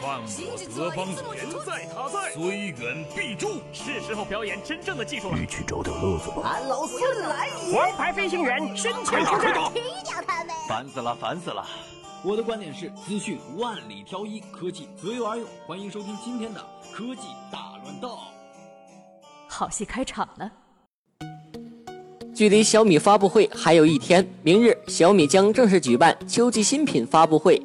犯我德邦言在他在，虽远必诛。是时候表演真正的技术了。你去找点乐子吧。俺老孙来也！王牌飞行员身前出战，踢掉他们！烦死了，烦死了！我的观点是：资讯万里挑一，科技择优而用。欢迎收听今天的科技大乱斗。好戏开场了。距离小米发布会还有一天，明日小米将正式举办秋季新品发布会。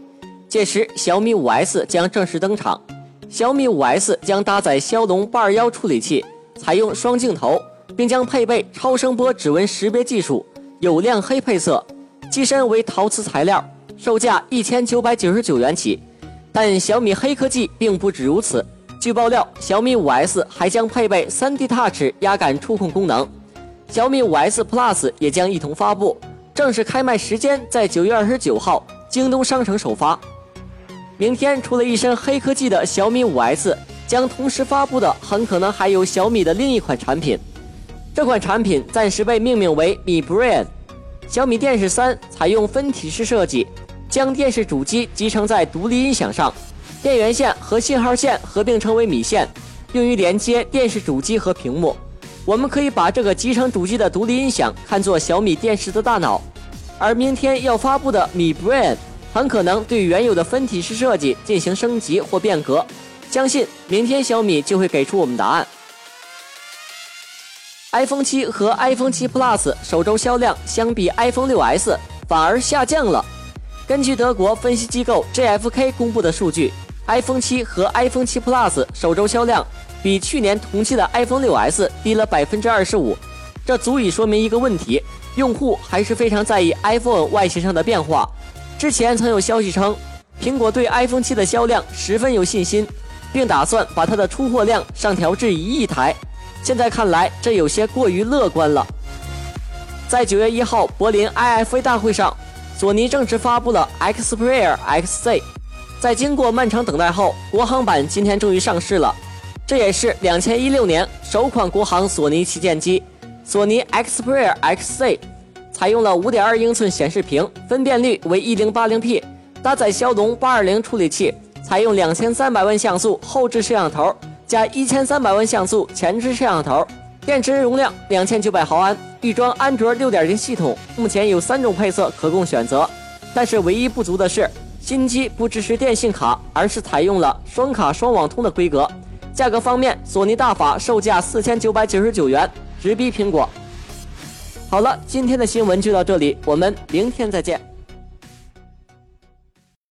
届时，小米五 S 将正式登场。小米五 S 将搭载骁龙八二幺处理器，采用双镜头，并将配备超声波指纹识别技术，有亮黑配色，机身为陶瓷材料，售价一千九百九十九元起。但小米黑科技并不止如此，据爆料，小米五 S 还将配备 3D Touch 压感触控功能，小米五 S Plus 也将一同发布。正式开卖时间在九月二十九号，京东商城首发。明天，除了一身黑科技的小米五 S，将同时发布的很可能还有小米的另一款产品。这款产品暂时被命名为米 Brain。小米电视三采用分体式设计，将电视主机集成在独立音响上，电源线和信号线合并成为米线，用于连接电视主机和屏幕。我们可以把这个集成主机的独立音响看作小米电视的大脑。而明天要发布的米 Brain。很可能对原有的分体式设计进行升级或变革，相信明天小米就会给出我们答案。iPhone 七和 iPhone 七 Plus 首周销量相比 iPhone 六 S 反而下降了。根据德国分析机构 GfK 公布的数据，iPhone 七和 iPhone 七 Plus 首周销量比去年同期的 iPhone 六 S 低了百分之二十五，这足以说明一个问题：用户还是非常在意 iPhone 外形上的变化。之前曾有消息称，苹果对 iPhone 七的销量十分有信心，并打算把它的出货量上调至一亿台。现在看来，这有些过于乐观了。在九月一号柏林 IFA 大会上，索尼正式发布了 Xperia XZ。在经过漫长等待后，国行版今天终于上市了。这也是两千一六年首款国行索尼旗舰机——索尼 Xperia XZ。采用了5.2英寸显示屏，分辨率为 1080p，搭载骁龙820处理器，采用2300万像素后置摄像头加1300万像素前置摄像头，电池容量2900毫安，预装安卓6.0系统。目前有三种配色可供选择，但是唯一不足的是，新机不支持电信卡，而是采用了双卡双网通的规格。价格方面，索尼大法售价4999元，直逼苹果。好了，今天的新闻就到这里，我们明天再见。